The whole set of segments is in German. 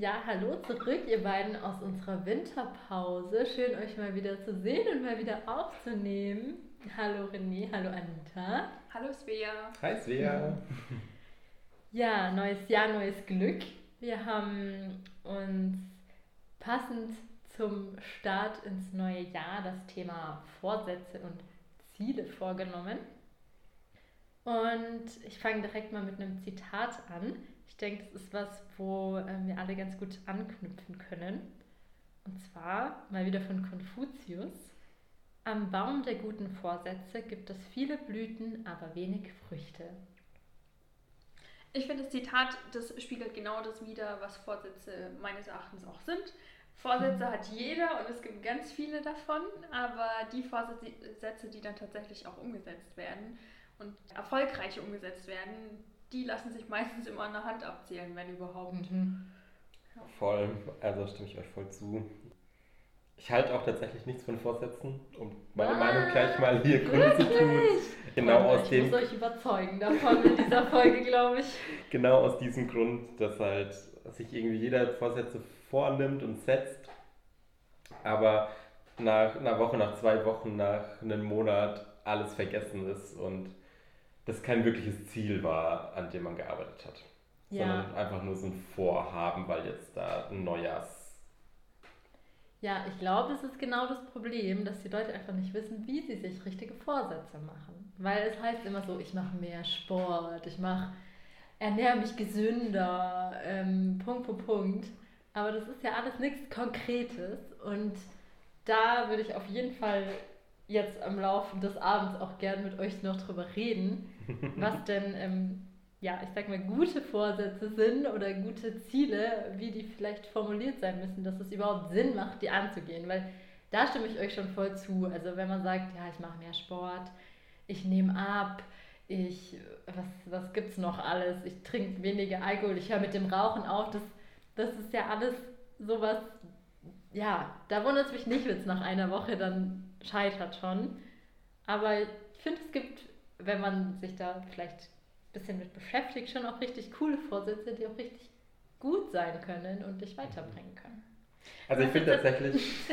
Ja, hallo zurück, ihr beiden aus unserer Winterpause. Schön, euch mal wieder zu sehen und mal wieder aufzunehmen. Hallo René, hallo Anita. Hallo Svea. Hi Svea. Ja, neues Jahr, neues Glück. Wir haben uns passend zum Start ins neue Jahr das Thema Vorsätze und Ziele vorgenommen. Und ich fange direkt mal mit einem Zitat an. Ich denke, das ist was, wo äh, wir alle ganz gut anknüpfen können. Und zwar mal wieder von Konfuzius. Am Baum der guten Vorsätze gibt es viele Blüten, aber wenig Früchte. Ich finde, das Zitat, das spiegelt genau das wider, was Vorsätze meines Erachtens auch sind. Vorsätze mhm. hat jeder und es gibt ganz viele davon, aber die Vorsätze, die dann tatsächlich auch umgesetzt werden, und erfolgreich umgesetzt werden, die lassen sich meistens immer an der Hand abzählen, wenn überhaupt. Mhm. Ja. Voll, also stimme ich euch voll zu. Ich halte auch tatsächlich nichts von Vorsätzen, um meine ah, Meinung gleich mal hier kundzutun. Genau aus ich dem. Ich muss euch überzeugen davon in dieser Folge, glaube ich. Genau aus diesem Grund, dass halt sich irgendwie jeder Vorsätze vornimmt und setzt, aber nach einer Woche, nach zwei Wochen, nach einem Monat alles vergessen ist und das kein wirkliches Ziel war, an dem man gearbeitet hat. Ja. Sondern einfach nur so ein Vorhaben, weil jetzt da ein Neujahrs. Ja, ich glaube, es ist genau das Problem, dass die Leute einfach nicht wissen, wie sie sich richtige Vorsätze machen. Weil es heißt immer so, ich mache mehr Sport, ich mache, ernähre mich gesünder, ähm, Punkt, Punkt, Punkt. Aber das ist ja alles nichts Konkretes und da würde ich auf jeden Fall jetzt am Laufe des Abends auch gern mit euch noch drüber reden, was denn, ähm, ja, ich sag mal, gute Vorsätze sind oder gute Ziele, wie die vielleicht formuliert sein müssen, dass es überhaupt Sinn macht, die anzugehen. Weil da stimme ich euch schon voll zu. Also wenn man sagt, ja, ich mache mehr Sport, ich nehme ab, ich, was, was gibt's noch alles? Ich trinke weniger Alkohol, ich höre mit dem Rauchen auf, das, das ist ja alles sowas, ja, da wundert es mich nicht, wenn es nach einer Woche dann scheitert schon. Aber ich finde, es gibt, wenn man sich da vielleicht ein bisschen mit beschäftigt, schon auch richtig coole Vorsätze, die auch richtig gut sein können und dich weiterbringen können. Also ich finde tatsächlich.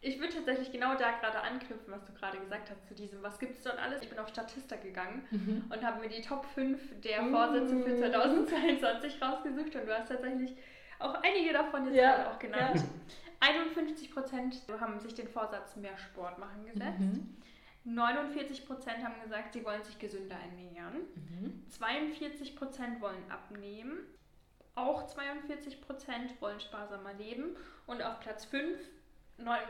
ich würde tatsächlich genau da gerade anknüpfen, was du gerade gesagt hast, zu diesem, was gibt es dort alles? Ich bin auf Statista gegangen mhm. und habe mir die Top 5 der Vorsätze für 2022 rausgesucht und du hast tatsächlich auch einige davon jetzt ja, gerade auch genannt. Ja. 51 Prozent haben sich den Vorsatz mehr Sport machen gesetzt. Mhm. 49 Prozent haben gesagt, sie wollen sich gesünder ernähren. Mhm. 42 Prozent wollen abnehmen. Auch 42 Prozent wollen sparsamer leben. Und auf Platz 5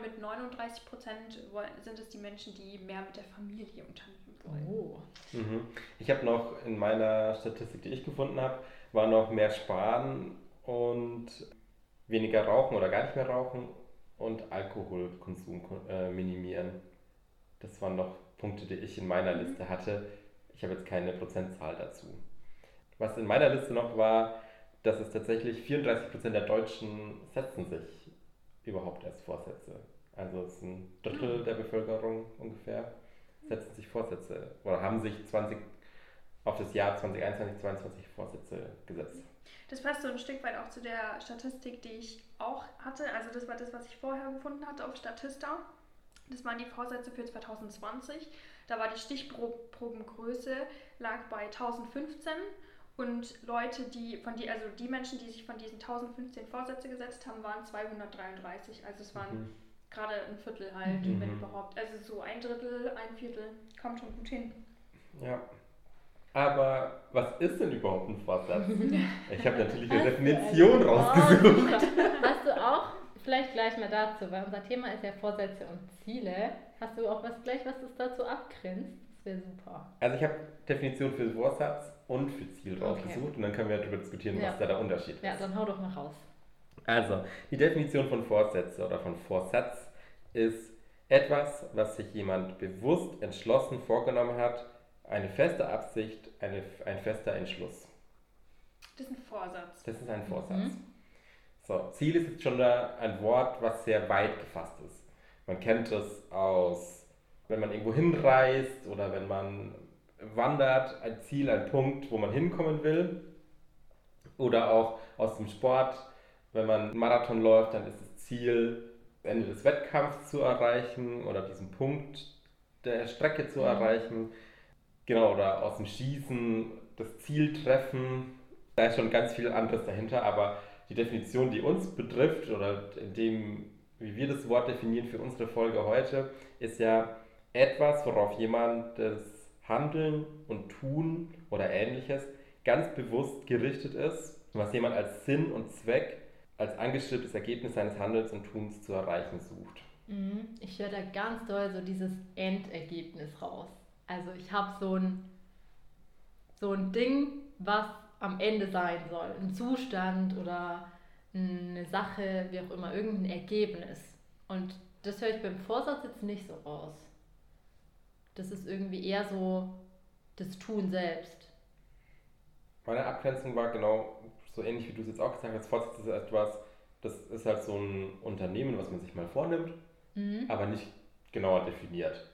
mit 39 Prozent sind es die Menschen, die mehr mit der Familie unternehmen wollen. Oh. Mhm. Ich habe noch in meiner Statistik, die ich gefunden habe, war noch mehr sparen und weniger rauchen oder gar nicht mehr rauchen und Alkoholkonsum äh, minimieren. Das waren noch Punkte, die ich in meiner mhm. Liste hatte. Ich habe jetzt keine Prozentzahl dazu. Was in meiner Liste noch war, dass es tatsächlich 34% der Deutschen setzen sich überhaupt erst Vorsätze. Also es ist ein Drittel mhm. der Bevölkerung ungefähr setzen sich Vorsätze oder haben sich 20 auf das Jahr 2021, 2022 Vorsätze gesetzt. Das passt so ein Stück weit auch zu der Statistik, die ich auch hatte. Also das war das, was ich vorher gefunden hatte auf Statista. Das waren die Vorsätze für 2020. Da war die Stichprobengröße lag bei 1015 und Leute, die von die, also die Menschen, die sich von diesen 1015 Vorsätze gesetzt haben, waren 233. Also es waren mhm. gerade ein Viertel halt, mhm. wenn überhaupt. Also so ein Drittel, ein Viertel kommt schon gut hin. Ja. Aber was ist denn überhaupt ein Vorsatz? Ich habe natürlich eine Definition rausgesucht. Hast du auch, vielleicht gleich mal dazu, weil unser Thema ist ja Vorsätze und Ziele. Hast du auch was gleich, was das dazu abgrenzt? Das wäre super. Also ich habe Definition für Vorsatz und für Ziel rausgesucht okay. und dann können wir darüber diskutieren, ja. was da der Unterschied ist. Ja, dann hau doch mal raus. Also, die Definition von Vorsätze oder von Vorsatz ist etwas, was sich jemand bewusst entschlossen vorgenommen hat, eine feste Absicht, eine, ein fester Entschluss. Das ist ein Vorsatz. Das ist ein Vorsatz. Mhm. So, Ziel ist jetzt schon da ein Wort, was sehr weit gefasst ist. Man kennt es aus, wenn man irgendwo hinreist oder wenn man wandert, ein Ziel, ein Punkt, wo man hinkommen will. Oder auch aus dem Sport, wenn man einen Marathon läuft, dann ist das Ziel, Ende des Wettkampfs zu erreichen oder diesen Punkt der Strecke zu mhm. erreichen. Genau, oder aus dem Schießen das Ziel treffen. Da ist schon ganz viel anderes dahinter, aber die Definition, die uns betrifft oder in dem, wie wir das Wort definieren für unsere Folge heute, ist ja etwas, worauf jemand das Handeln und Tun oder ähnliches ganz bewusst gerichtet ist, was jemand als Sinn und Zweck, als angestrebtes Ergebnis seines Handelns und Tuns zu erreichen sucht. Mhm. Ich höre da ganz doll so dieses Endergebnis raus. Also ich habe so ein, so ein Ding, was am Ende sein soll. Ein Zustand oder eine Sache, wie auch immer, irgendein Ergebnis. Und das höre ich beim Vorsatz jetzt nicht so raus. Das ist irgendwie eher so das Tun selbst. Meine Abgrenzung war genau so ähnlich, wie du es jetzt auch gesagt hast. Vorsatz ist etwas, das ist halt so ein Unternehmen, was man sich mal vornimmt, mhm. aber nicht genauer definiert.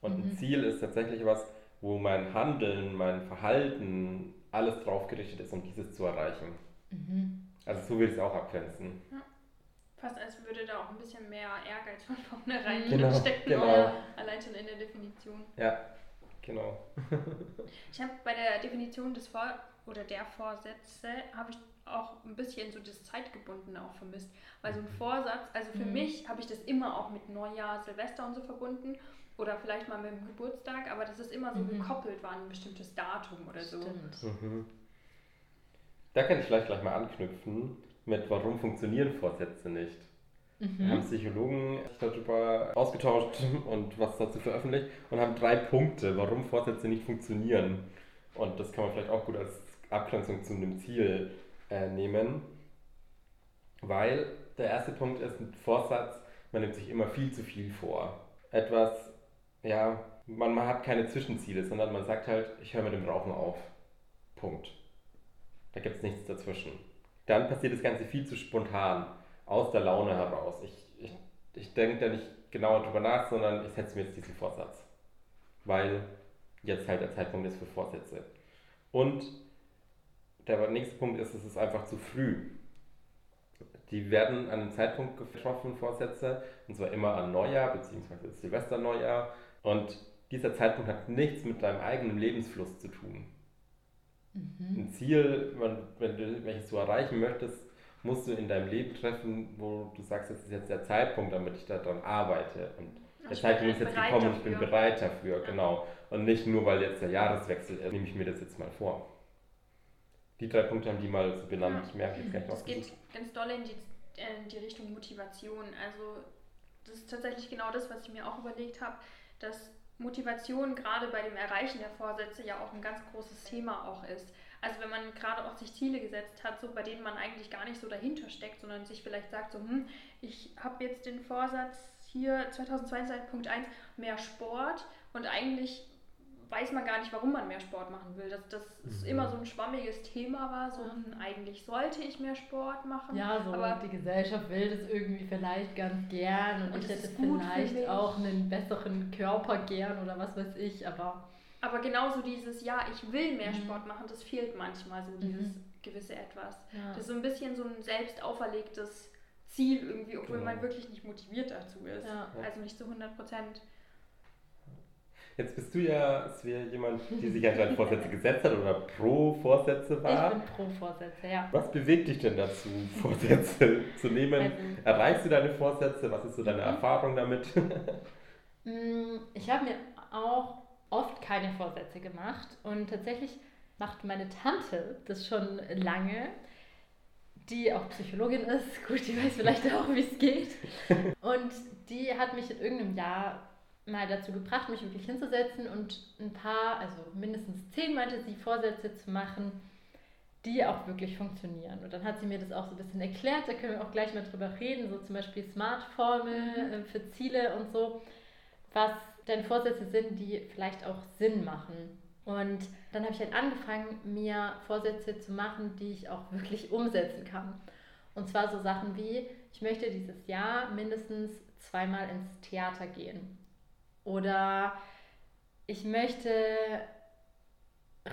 Und mhm. ein Ziel ist tatsächlich was, wo mein Handeln, mein Verhalten, alles drauf gerichtet ist, um dieses zu erreichen. Mhm. Also so will ich es auch abgrenzen. Ja. Fast als würde da auch ein bisschen mehr Ehrgeiz von vornherein genau, stecken, genau. allein schon in der Definition. Ja, genau. ich habe bei der Definition des Vor oder der Vorsätze habe ich auch ein bisschen so das Zeitgebundene auch vermisst. Weil so ein mhm. Vorsatz, also für mhm. mich habe ich das immer auch mit Neujahr, Silvester und so verbunden oder vielleicht mal mit dem Geburtstag, aber das ist immer so mhm. gekoppelt war an ein bestimmtes Datum oder Stimmt. so. Mhm. Da kann ich vielleicht gleich mal anknüpfen mit, warum funktionieren Vorsätze nicht. Mhm. Wir haben Psychologen sich darüber ausgetauscht und was dazu veröffentlicht und haben drei Punkte, warum Vorsätze nicht funktionieren. Und das kann man vielleicht auch gut als Abgrenzung zu einem Ziel äh, nehmen, weil der erste Punkt ist ein Vorsatz, man nimmt sich immer viel zu viel vor. Etwas, ja, man, man hat keine Zwischenziele, sondern man sagt halt, ich höre mit dem Rauchen auf. Punkt. Da gibt es nichts dazwischen. Dann passiert das Ganze viel zu spontan, aus der Laune heraus. Ich, ich, ich denke da nicht genauer drüber nach, sondern ich setze mir jetzt diesen Vorsatz. Weil jetzt halt der Zeitpunkt ist für Vorsätze. Und der nächste Punkt ist, es ist einfach zu früh. Die werden an einem Zeitpunkt getroffen, Vorsätze, und zwar immer an Neujahr bzw. Silvesterneujahr. Und dieser Zeitpunkt hat nichts mit deinem eigenen Lebensfluss zu tun. Mhm. Ein Ziel, wenn du welches du erreichen möchtest, musst du in deinem Leben treffen, wo du sagst, das ist jetzt der Zeitpunkt, damit ich daran arbeite. Und der Zeitpunkt ist jetzt gekommen und ich bin bereit dafür, ja. genau. Und nicht nur, weil jetzt der Jahreswechsel ist, nehme ich mir das jetzt mal vor. Die drei Punkte haben die mal so benannt. Ja. Ich merke jetzt gleich noch. Das geht ganz doll in die, in die Richtung Motivation. Also das ist tatsächlich genau das, was ich mir auch überlegt habe, dass Motivation gerade bei dem Erreichen der Vorsätze ja auch ein ganz großes Thema auch ist. Also wenn man gerade auch sich Ziele gesetzt hat, so bei denen man eigentlich gar nicht so dahinter steckt, sondern sich vielleicht sagt so, hm, ich habe jetzt den Vorsatz hier 2022.1 mehr Sport und eigentlich weiß man gar nicht, warum man mehr Sport machen will. Dass das mhm. immer so ein schwammiges Thema war, so hm, eigentlich sollte ich mehr Sport machen. Ja, so aber die Gesellschaft will das irgendwie vielleicht ganz gern und, und ich hätte vielleicht auch einen besseren Körper gern oder was weiß ich, aber. Aber genauso dieses, ja, ich will mehr mhm. Sport machen, das fehlt manchmal so, dieses mhm. gewisse Etwas. Ja. Das ist so ein bisschen so ein selbst auferlegtes Ziel irgendwie, obwohl genau. man wirklich nicht motiviert dazu ist. Ja. Also nicht zu 100 Prozent. Jetzt bist du ja, Svea, jemand, die sich anscheinend Vorsätze gesetzt hat oder pro Vorsätze war. Ich bin pro Vorsätze, ja. Was bewegt dich denn dazu, Vorsätze zu nehmen? Also, Erreichst du deine Vorsätze? Was ist so deine mhm. Erfahrung damit? Mm, ich habe mir auch oft keine Vorsätze gemacht und tatsächlich macht meine Tante das schon lange, die auch Psychologin ist. Gut, die weiß vielleicht auch, wie es geht. Und die hat mich in irgendeinem Jahr mal dazu gebracht, mich wirklich hinzusetzen und ein paar, also mindestens zehn meinte sie, Vorsätze zu machen, die auch wirklich funktionieren. Und dann hat sie mir das auch so ein bisschen erklärt, da können wir auch gleich mal drüber reden, so zum Beispiel Smart-Formel mhm. Äh, für Ziele und so, was denn Vorsätze sind, die vielleicht auch Sinn machen. Und dann habe ich halt angefangen, mir Vorsätze zu machen, die ich auch wirklich umsetzen kann. Und zwar so Sachen wie, ich möchte dieses Jahr mindestens zweimal ins Theater gehen. Oder ich möchte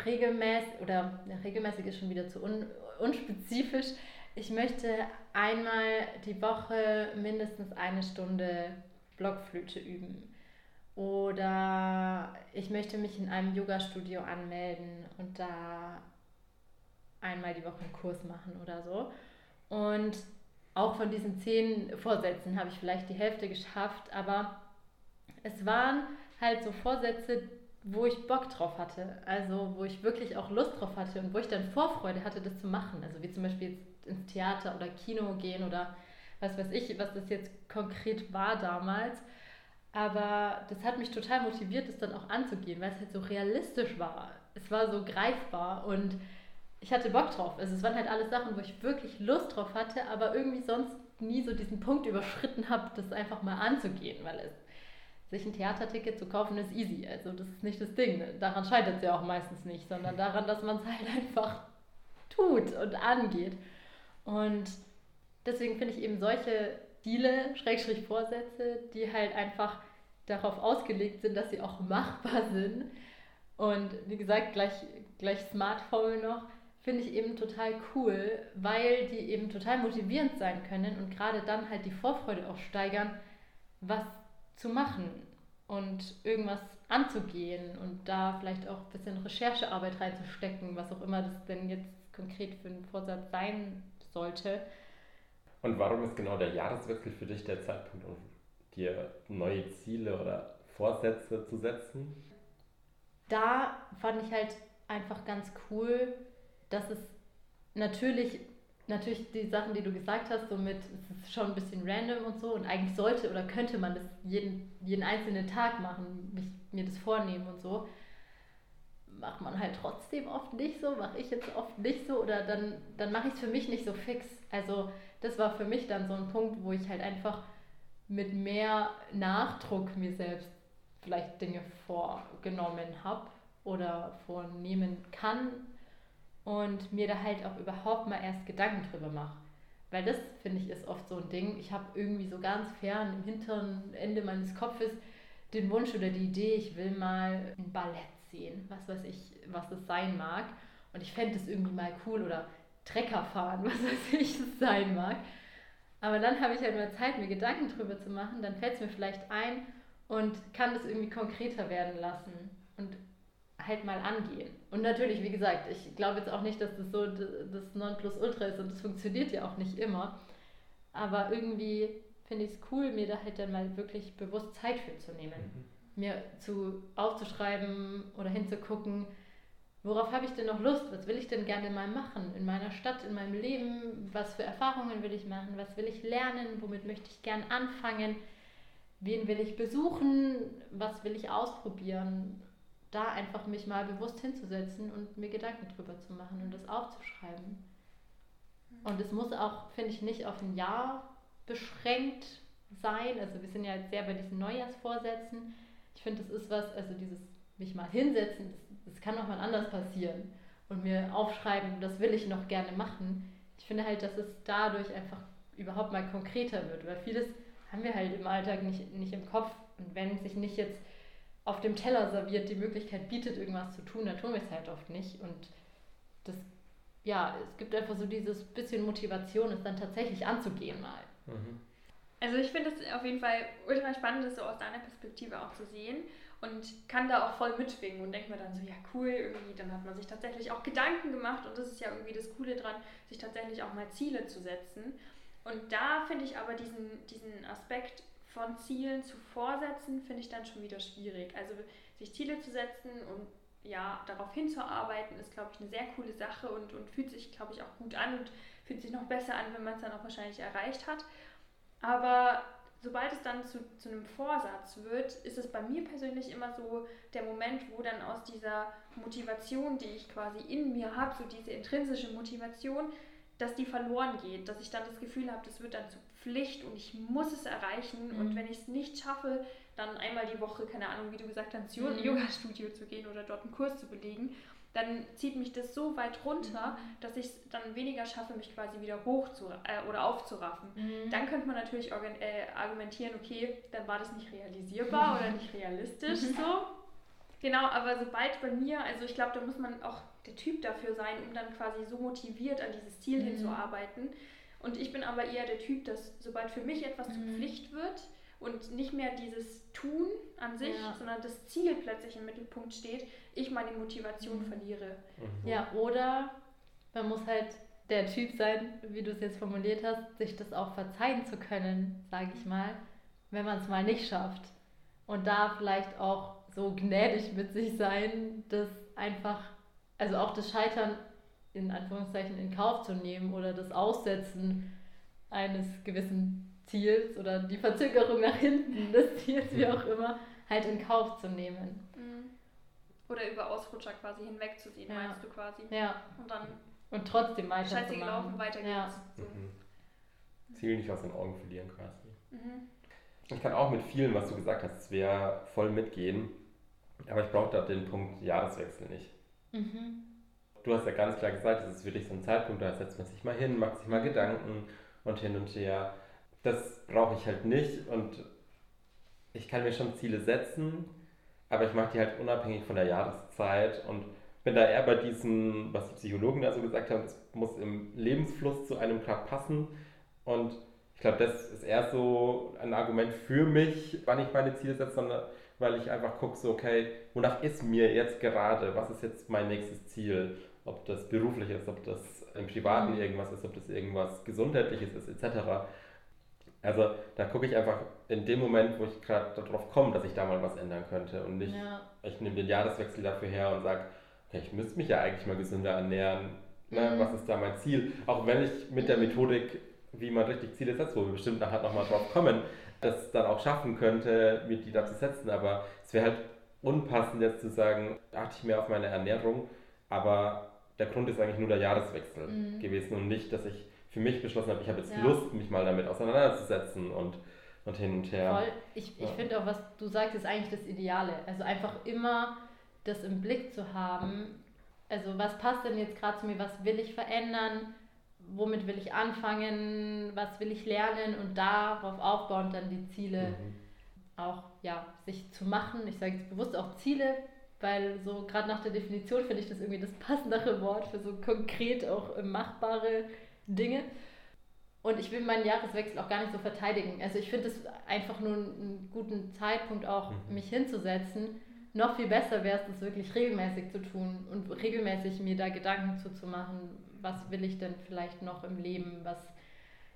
regelmäßig, oder ja, regelmäßig ist schon wieder zu un, unspezifisch. Ich möchte einmal die Woche mindestens eine Stunde Blockflöte üben. Oder ich möchte mich in einem Yoga-Studio anmelden und da einmal die Woche einen Kurs machen oder so. Und auch von diesen zehn Vorsätzen habe ich vielleicht die Hälfte geschafft, aber es waren halt so Vorsätze, wo ich Bock drauf hatte, also wo ich wirklich auch Lust drauf hatte und wo ich dann Vorfreude hatte, das zu machen. Also wie zum Beispiel jetzt ins Theater oder Kino gehen oder was weiß ich, was das jetzt konkret war damals. Aber das hat mich total motiviert, das dann auch anzugehen, weil es halt so realistisch war. Es war so greifbar und ich hatte Bock drauf. Also es waren halt alles Sachen, wo ich wirklich Lust drauf hatte, aber irgendwie sonst nie so diesen Punkt überschritten habe, das einfach mal anzugehen, weil es sich ein Theaterticket zu kaufen ist easy. Also das ist nicht das Ding. Daran scheitert es ja auch meistens nicht, sondern daran, dass man es halt einfach tut und angeht. Und deswegen finde ich eben solche Ziele, Schrägstrich Vorsätze, die halt einfach darauf ausgelegt sind, dass sie auch machbar sind. Und wie gesagt, gleich, gleich Smartphone noch, finde ich eben total cool, weil die eben total motivierend sein können und gerade dann halt die Vorfreude auch steigern, was zu machen und irgendwas anzugehen und da vielleicht auch ein bisschen Recherchearbeit reinzustecken, was auch immer das denn jetzt konkret für ein Vorsatz sein sollte. Und warum ist genau der Jahreswechsel für dich der Zeitpunkt, um dir neue Ziele oder Vorsätze zu setzen? Da fand ich halt einfach ganz cool, dass es natürlich, natürlich die Sachen, die du gesagt hast, so mit, es ist schon ein bisschen random und so und eigentlich sollte oder könnte man das jeden, jeden einzelnen Tag machen, mich, mir das vornehmen und so. Macht man halt trotzdem oft nicht so, mache ich jetzt oft nicht so oder dann, dann mache ich es für mich nicht so fix. Also das war für mich dann so ein Punkt, wo ich halt einfach mit mehr Nachdruck mir selbst vielleicht Dinge vorgenommen habe oder vornehmen kann und mir da halt auch überhaupt mal erst Gedanken drüber mache. Weil das, finde ich, ist oft so ein Ding. Ich habe irgendwie so ganz fern im hinteren Ende meines Kopfes den Wunsch oder die Idee, ich will mal ein Ballett sehen, was weiß ich, was es sein mag. Und ich fände es irgendwie mal cool oder Trecker fahren, was weiß ich, es sein mag. Aber dann habe ich halt mal Zeit, mir Gedanken drüber zu machen, dann fällt es mir vielleicht ein und kann das irgendwie konkreter werden lassen. Und halt mal angehen. Und natürlich, wie gesagt, ich glaube jetzt auch nicht, dass das so das Nonplusultra ist und das funktioniert ja auch nicht immer. Aber irgendwie finde ich es cool, mir da halt dann mal wirklich bewusst Zeit für zu nehmen. Mhm. Mir zu aufzuschreiben oder hinzugucken, worauf habe ich denn noch Lust? Was will ich denn gerne mal machen in meiner Stadt, in meinem Leben? Was für Erfahrungen will ich machen? Was will ich lernen? Womit möchte ich gern anfangen? Wen will ich besuchen? Was will ich ausprobieren? Da einfach mich mal bewusst hinzusetzen und mir Gedanken drüber zu machen und das aufzuschreiben. Und es muss auch, finde ich, nicht auf ein Jahr beschränkt sein. Also wir sind ja jetzt sehr bei diesen Neujahrsvorsätzen. Ich finde, das ist was, also dieses mich mal hinsetzen, das, das kann auch mal anders passieren. Und mir aufschreiben, das will ich noch gerne machen. Ich finde halt, dass es dadurch einfach überhaupt mal konkreter wird, weil vieles haben wir halt im Alltag nicht, nicht im Kopf. Und wenn sich nicht jetzt auf dem Teller serviert, die Möglichkeit bietet, irgendwas zu tun, dann tun wir es halt oft nicht. Und das, ja, es gibt einfach so dieses bisschen Motivation, es dann tatsächlich anzugehen mal. Mhm. Also ich finde es auf jeden Fall ultra spannend, das so aus deiner Perspektive auch zu sehen und kann da auch voll mitschwingen und denkt mir dann so, ja cool, irgendwie, dann hat man sich tatsächlich auch Gedanken gemacht und das ist ja irgendwie das Coole dran, sich tatsächlich auch mal Ziele zu setzen. Und da finde ich aber diesen, diesen Aspekt von Zielen zu Vorsätzen finde ich dann schon wieder schwierig. Also sich Ziele zu setzen und ja, darauf hinzuarbeiten, ist, glaube ich, eine sehr coole Sache und, und fühlt sich, glaube ich, auch gut an und fühlt sich noch besser an, wenn man es dann auch wahrscheinlich erreicht hat. Aber sobald es dann zu, zu einem Vorsatz wird, ist es bei mir persönlich immer so der Moment, wo dann aus dieser Motivation, die ich quasi in mir habe, so diese intrinsische Motivation, dass die verloren geht, dass ich dann das Gefühl habe, das wird dann zu Pflicht und ich muss es erreichen mhm. und wenn ich es nicht schaffe, dann einmal die Woche, keine Ahnung, wie du gesagt hast, ins mhm. Yoga-Studio zu gehen oder dort einen Kurs zu belegen, dann zieht mich das so weit runter, mhm. dass ich es dann weniger schaffe, mich quasi wieder hoch zu äh, oder aufzuraffen. Mhm. Dann könnte man natürlich äh, argumentieren, okay, dann war das nicht realisierbar oder nicht realistisch so. Genau, aber sobald bei mir, also ich glaube, da muss man auch der Typ dafür sein, um dann quasi so motiviert an dieses Ziel mhm. hinzuarbeiten. Und ich bin aber eher der Typ, dass sobald für mich etwas mhm. zur Pflicht wird und nicht mehr dieses Tun an sich, ja. sondern das Ziel plötzlich im Mittelpunkt steht, ich meine Motivation mhm. verliere. Mhm. Ja, oder man muss halt der Typ sein, wie du es jetzt formuliert hast, sich das auch verzeihen zu können, sage ich mal, wenn man es mal nicht schafft. Und da vielleicht auch so gnädig mit sich sein, das einfach, also auch das Scheitern in Anführungszeichen in Kauf zu nehmen oder das Aussetzen eines gewissen Ziels oder die Verzögerung nach hinten des Ziels, wie auch immer, halt in Kauf zu nehmen. Mhm. Oder über Ausrutscher quasi hinwegzusehen, ja. meinst du quasi? Ja. Und dann und trotzdem weiter Scheiße gelaufen, weiter geht's. Ja. So. Mhm. Ziel nicht aus den Augen verlieren quasi. Mhm. Ich kann auch mit vielen, was du gesagt hast, wäre voll mitgehen. Aber ich brauche da den Punkt Jahreswechsel nicht. Mhm. Du hast ja ganz klar gesagt, es ist wirklich so ein Zeitpunkt, da setzt man sich mal hin, macht sich mal Gedanken und hin und her. Das brauche ich halt nicht und ich kann mir schon Ziele setzen, aber ich mache die halt unabhängig von der Jahreszeit und bin da eher bei diesem, was die Psychologen da so gesagt haben, es muss im Lebensfluss zu einem gerade passen. Und ich glaube, das ist eher so ein Argument für mich, wann ich meine Ziele setze, sondern weil ich einfach gucke, so, okay, wonach ist mir jetzt gerade, was ist jetzt mein nächstes Ziel? Ob das beruflich ist, ob das im Privaten mhm. irgendwas ist, ob das irgendwas Gesundheitliches ist, etc. Also da gucke ich einfach in dem Moment, wo ich gerade darauf komme, dass ich da mal was ändern könnte und nicht, ja. ich nehme den Jahreswechsel dafür her und sage, ich müsste mich ja eigentlich mal gesünder ernähren. Ne? Mhm. Was ist da mein Ziel? Auch wenn ich mit der. Methodik, wie man richtig Ziele setzt, wo wir bestimmt nachher nochmal drauf kommen, das dann auch schaffen könnte, mir die da zu setzen. Aber es wäre halt unpassend jetzt zu sagen, achte ich mehr auf meine Ernährung. Aber der Grund ist eigentlich nur der Jahreswechsel mhm. gewesen und nicht, dass ich für mich beschlossen habe, ich habe jetzt ja. Lust, mich mal damit auseinanderzusetzen und, und hin und her. Voll. Ich, ich ja. finde auch, was du sagst, ist eigentlich das Ideale. Also einfach immer das im Blick zu haben, also was passt denn jetzt gerade zu mir, was will ich verändern, womit will ich anfangen, was will ich lernen und darauf aufbauend dann die Ziele mhm. auch ja, sich zu machen. Ich sage jetzt bewusst auch Ziele, weil so gerade nach der Definition finde ich das irgendwie das passendere Wort für so konkret auch machbare Dinge. Und ich will meinen Jahreswechsel auch gar nicht so verteidigen. Also ich finde es einfach nur einen guten Zeitpunkt auch, mhm. mich hinzusetzen noch viel besser wäre es, das wirklich regelmäßig zu tun und regelmäßig mir da Gedanken zuzumachen, was will ich denn vielleicht noch im Leben, was,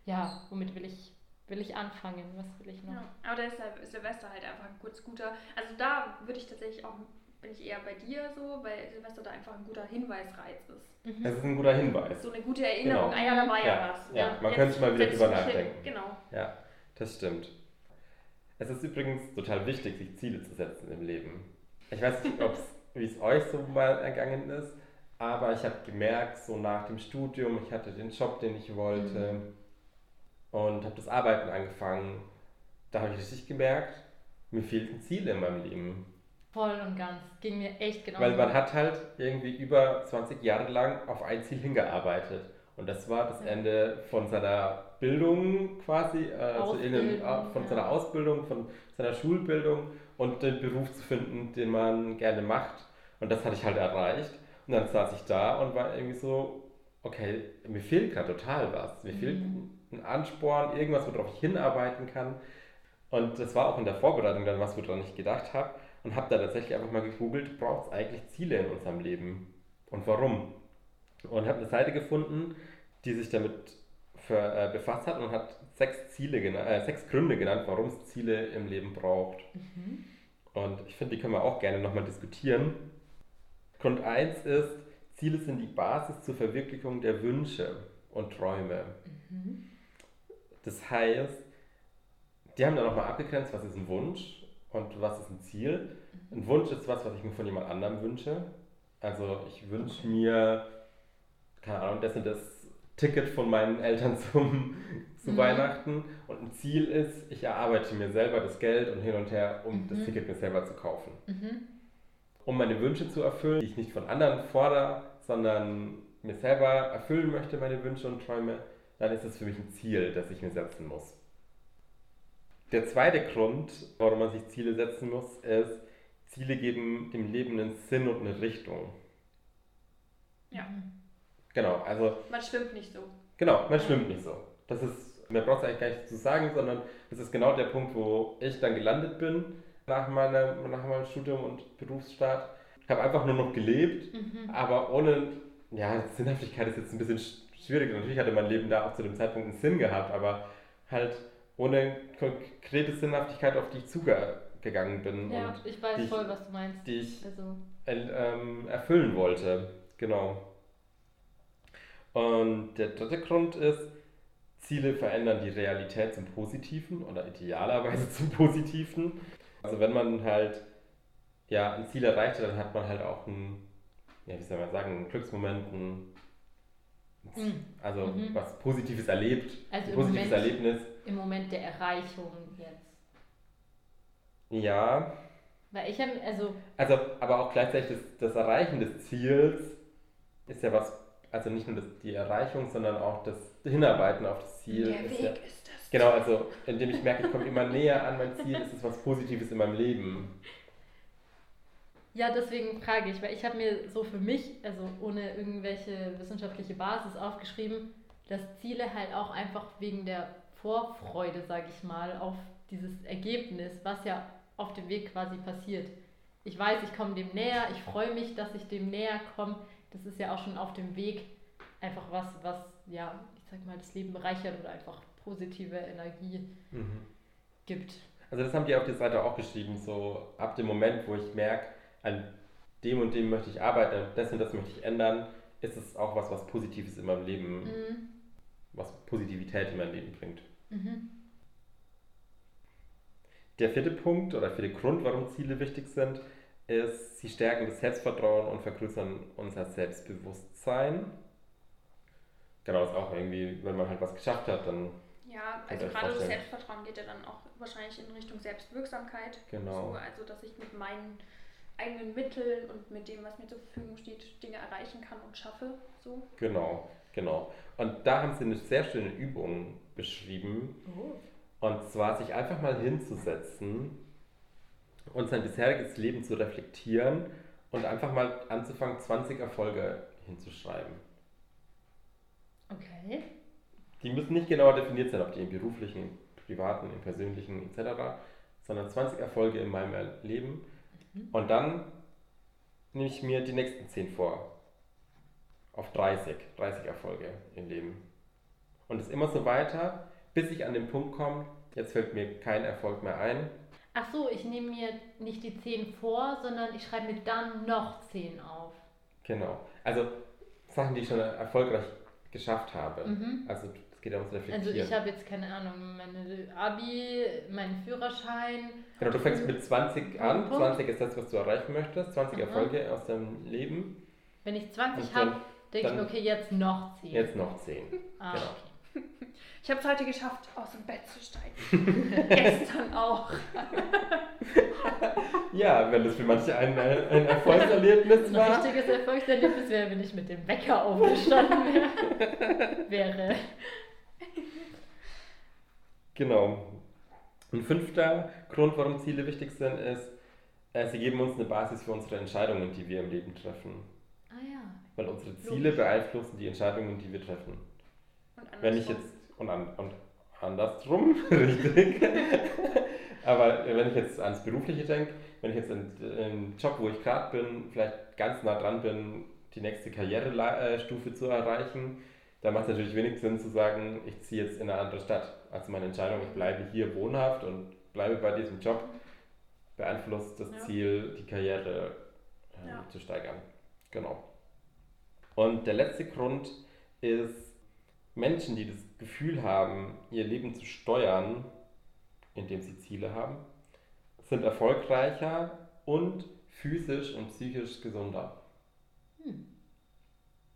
ja, womit will ich, will ich anfangen, was will ich noch. Ja, aber da ist Silvester halt einfach ein kurz guter, also da würde ich tatsächlich auch, bin ich eher bei dir so, weil Silvester da einfach ein guter Hinweisreiz ist. Mhm. Es ist ein guter Hinweis. So eine gute Erinnerung, genau. ah ja, da war ja, ja was. Ja, ja. man könnte mal wieder drüber nachdenken. Genau. Ja, das stimmt. Es ist übrigens total wichtig, sich Ziele zu setzen im Leben. Ich weiß nicht, wie es euch so mal ergangen ist, aber ich habe gemerkt, so nach dem Studium, ich hatte den Job, den ich wollte mhm. und habe das Arbeiten angefangen. Da habe ich richtig gemerkt, mir fehlten Ziele in meinem Leben. Voll und ganz. Ging mir echt genau. Weil man hat halt irgendwie über 20 Jahre lang auf ein Ziel hingearbeitet. Und das war das Ende von seiner Bildung quasi, äh, also in, von seiner Ausbildung, von seiner Schulbildung und den Beruf zu finden, den man gerne macht. Und das hatte ich halt erreicht. Und dann saß ich da und war irgendwie so, okay, mir fehlt gerade total was. Mir mhm. fehlt ein Ansporn, irgendwas, worauf ich hinarbeiten kann. Und das war auch in der Vorbereitung dann was, woran ich gedacht habe. Und habe da tatsächlich einfach mal gegoogelt, braucht es eigentlich Ziele in unserem Leben? Und warum? Und habe eine Seite gefunden, die sich damit für, äh, befasst hat und hat sechs Ziele äh, sechs Gründe genannt, warum es Ziele im Leben braucht. Mhm. Und ich finde, die können wir auch gerne nochmal diskutieren. Grund 1 ist, Ziele sind die Basis zur Verwirklichung der Wünsche und Träume. Mhm. Das heißt, die haben dann nochmal abgegrenzt, was ist ein Wunsch und was ist ein Ziel. Mhm. Ein Wunsch ist was, was ich mir von jemand anderem wünsche. Also ich wünsche okay. mir, keine Ahnung, das und das Ticket von meinen Eltern zum, zu mhm. Weihnachten. Und ein Ziel ist, ich erarbeite mir selber das Geld und hin und her, um mhm. das Ticket mir selber zu kaufen. Mhm. Um meine Wünsche zu erfüllen, die ich nicht von anderen fordere, sondern mir selber erfüllen möchte, meine Wünsche und Träume, dann ist es für mich ein Ziel, das ich mir setzen muss. Der zweite Grund, warum man sich Ziele setzen muss, ist, Ziele geben dem Leben einen Sinn und eine Richtung. Ja. Genau, also Man schwimmt nicht so. Genau, man schwimmt nicht so. Das ist, mehr braucht es eigentlich gar nicht zu sagen, sondern das ist genau der Punkt, wo ich dann gelandet bin nach, meiner, nach meinem Studium und Berufsstart. Ich habe einfach nur noch gelebt, Mhm. aber ohne, ja, Sinnhaftigkeit ist jetzt ein bisschen sch- schwierig. Natürlich hatte mein Leben da auch zu dem Zeitpunkt einen Sinn gehabt, aber halt ohne konkrete Sinnhaftigkeit, auf die ich zugegangen bin Ja, und ich weiß voll, was du meinst. die ich Also, ähm, erfüllen wollte. Genau. Und der dritte Grund ist, Ziele verändern die Realität zum Positiven oder idealerweise zum Positiven. Also wenn man halt ja, ein Ziel erreicht hat, dann hat man halt auch ein, ja, wie soll man sagen, einen Glücksmoment, ein, Mhm. also Mhm. was Positives erlebt, Also ein positives Moment- Erlebnis. Im Moment der Erreichung jetzt. Ja, Weil ich habe, also, Also, aber auch gleichzeitig das, das Erreichen des Ziels ist ja was, also nicht nur das, die Erreichung, sondern auch das Hinarbeiten auf das Ziel. Der ist Weg ja, ist das. genau, also indem ich merke, ich komme immer näher an mein Ziel, ist es was Positives in meinem Leben. ja, deswegen frage ich, weil ich habe mir so für mich, also ohne irgendwelche wissenschaftliche Basis aufgeschrieben, dass Ziele halt auch einfach wegen der Vorfreude, sage ich mal, auf dieses Ergebnis, was ja auf dem Weg quasi passiert. Ich weiß, ich komme dem näher, ich freue mich, dass ich dem näher komme. Das ist ja auch schon auf dem Weg einfach was, was, ja, ich sag mal, das Leben bereichert oder einfach positive Energie Mhm. gibt. Also das haben die auf der Seite auch geschrieben, so ab dem Moment, wo ich merke, an dem und dem möchte ich arbeiten, das und das möchte ich ändern, ist es auch was, was Positives in meinem Leben, Mhm. was Positivität in mein Leben bringt. Mhm. Der vierte Punkt oder vierte Grund, warum Ziele wichtig sind, ist, sie stärken das Selbstvertrauen und vergrößern unser Selbstbewusstsein. Genau, das ist auch irgendwie, wenn man halt was geschafft hat, dann Ja, also gerade das. Selbstvertrauen geht ja dann auch wahrscheinlich in Richtung Selbstwirksamkeit. Genau. So, also, dass ich mit meinen eigenen Mitteln und mit dem, was mir zur Verfügung steht, Dinge erreichen kann und schaffe. So. genau, genau. Und da haben sie eine sehr schöne Übung beschrieben. Oh. Und zwar sich einfach mal hinzusetzen und sein bisheriges Leben zu reflektieren und einfach mal anzufangen, 20 Erfolge hinzuschreiben. Okay. Die müssen nicht genauer definiert sein, ob die im beruflichen, im privaten, im persönlichen etc., sondern 20 Erfolge in meinem Leben. Und dann nehme ich mir die nächsten 10 vor. Auf 30, 30 Erfolge im Leben. Und es immer so weiter, bis ich an den Punkt komme, jetzt fällt mir kein Erfolg mehr ein. Ach so, ich nehme mir nicht die 10 vor, sondern ich schreibe mir dann noch 10 auf. Genau. Also Sachen, die ich schon erfolgreich geschafft habe. Mhm. Also es geht ja ums Also Reflektieren. ich habe jetzt keine Ahnung, meine Abi, meinen Führerschein. Genau, du fängst mit 20 an. Punkt. 20 ist das, was du erreichen möchtest. 20 Mhm. Erfolge aus deinem Leben. Wenn ich 20 Und dann- habe, denke ich mir, okay, jetzt noch 10. Jetzt noch 10. Ah, genau. okay. Ich habe es heute geschafft, aus dem Bett zu steigen. Gestern auch. Ja, wenn das für manche ein, ein ein Erfolgserlebnis Ein war. richtiges Erfolgserlebnis wäre, wenn ich mit dem Wecker aufgestanden wäre. wäre. Genau. Ein fünfter Grund, warum Ziele wichtig sind, ist, äh, sie geben uns eine Basis für unsere Entscheidungen, die wir im Leben treffen. Weil unsere Ziele beeinflussen die Entscheidungen, die wir treffen. Und Wenn ich andersrum. jetzt, und, an, und andersrum, richtig. Aber wenn ich jetzt ans Berufliche denke, wenn ich jetzt in, im Job, wo ich gerade bin, vielleicht ganz nah dran bin, die nächste Karrierestufe zu erreichen, dann macht es natürlich wenig Sinn zu sagen, ich ziehe jetzt in eine andere Stadt. Also meine Entscheidung, ich bleibe hier wohnhaft und bleibe bei diesem Job, beeinflusst das Ja. Ziel, die Karriere äh, Ja. zu steigern. Genau. Und der letzte Grund ist, Menschen, die das Gefühl haben, ihr Leben zu steuern, indem sie Ziele haben, sind erfolgreicher und physisch und psychisch gesunder.